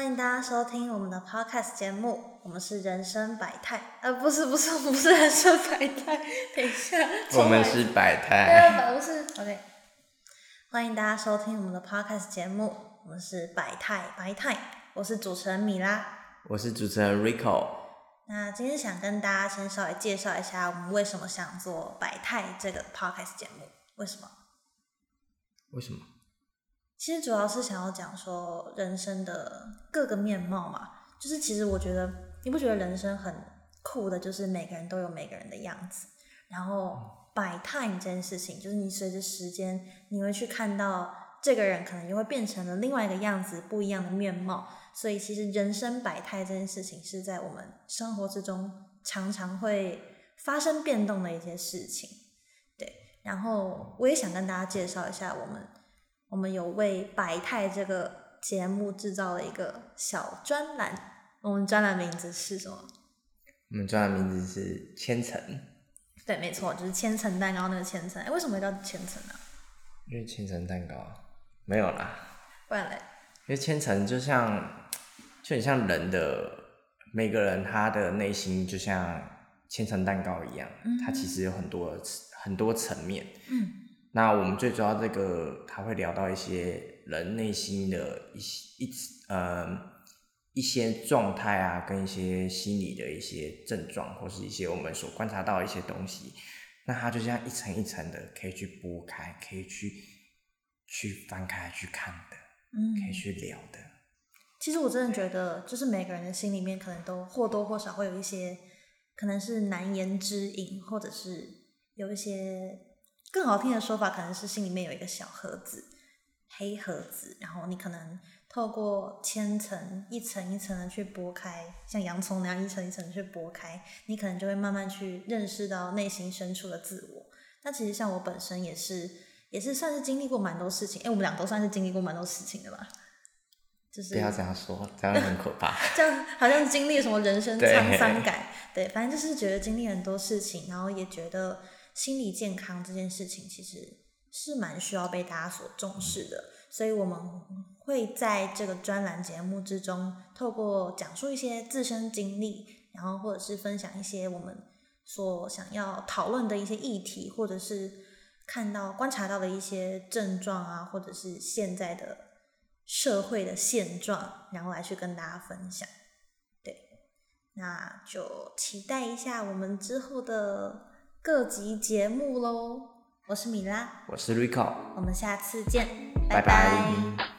欢迎大家收听我们的 podcast 节目，我们是人生百态，呃，不是不是，我们不是人生百态，等一下，我们是百对态，啊，不是，OK。欢迎大家收听我们的 podcast 节目，我们是百态百态，我是主持人米拉。我是主持人 Rico。那今天想跟大家先稍微介绍一下，我们为什么想做百态这个 podcast 节目，为什么？为什么？其实主要是想要讲说人生的各个面貌嘛，就是其实我觉得你不觉得人生很酷的，就是每个人都有每个人的样子，然后百态这件事情，就是你随着时间，你会去看到这个人可能又会变成了另外一个样子，不一样的面貌，所以其实人生百态这件事情是在我们生活之中常常会发生变动的一些事情，对，然后我也想跟大家介绍一下我们。我们有为百态这个节目制造了一个小专栏，我们专栏名字是什么？我们专栏名字是千层，对，没错，就是千层蛋糕那个千层。哎，为什么叫千层呢、因为千层蛋糕没有啦，不然嘞，因为千层就像就很像人的每个人他的内心就像千层蛋糕一样，它其实有很多很多层面。嗯那我们最主要这个，他会聊到一些人内心的一些一呃一些状态啊，跟一些心理的一些症状，或是一些我们所观察到的一些东西。那它就像一层一层的，可以去剥开，可以去去翻开去看的，可以嗯，去聊的。其实我真的觉得，就是每个人的心里面可能都或多或少会有一些，可能是难言之隐，或者是有一些更好听的说法，可能是心里面有一个小盒子，黑盒子，然后你可能透过千层一层一层的去剥开，像洋葱那样一层一层的去剥开，你可能就会慢慢去认识到内心深处的自我。那其实像我本身也是，也是算是经历过蛮多事情，哎，我们俩都算是经历过蛮多事情的吧。就是不要这样说，这样很可怕。这样好像经历什么人生沧桑感，对，反正就是觉得经历很多事情，然后也觉得心理健康这件事情其实是蛮需要被大家所重视的，所以我们会在这个专栏节目之中，透过讲述一些自身经历，然后或者是分享一些我们所想要讨论的一些议题，或者是看到观察到的一些症状啊，或者是现在的社会的现状，然后来去跟大家分享。对，那就期待一下我们之后的各集节目喽。我是米拉，我是 Rico，我们下次见，拜。拜拜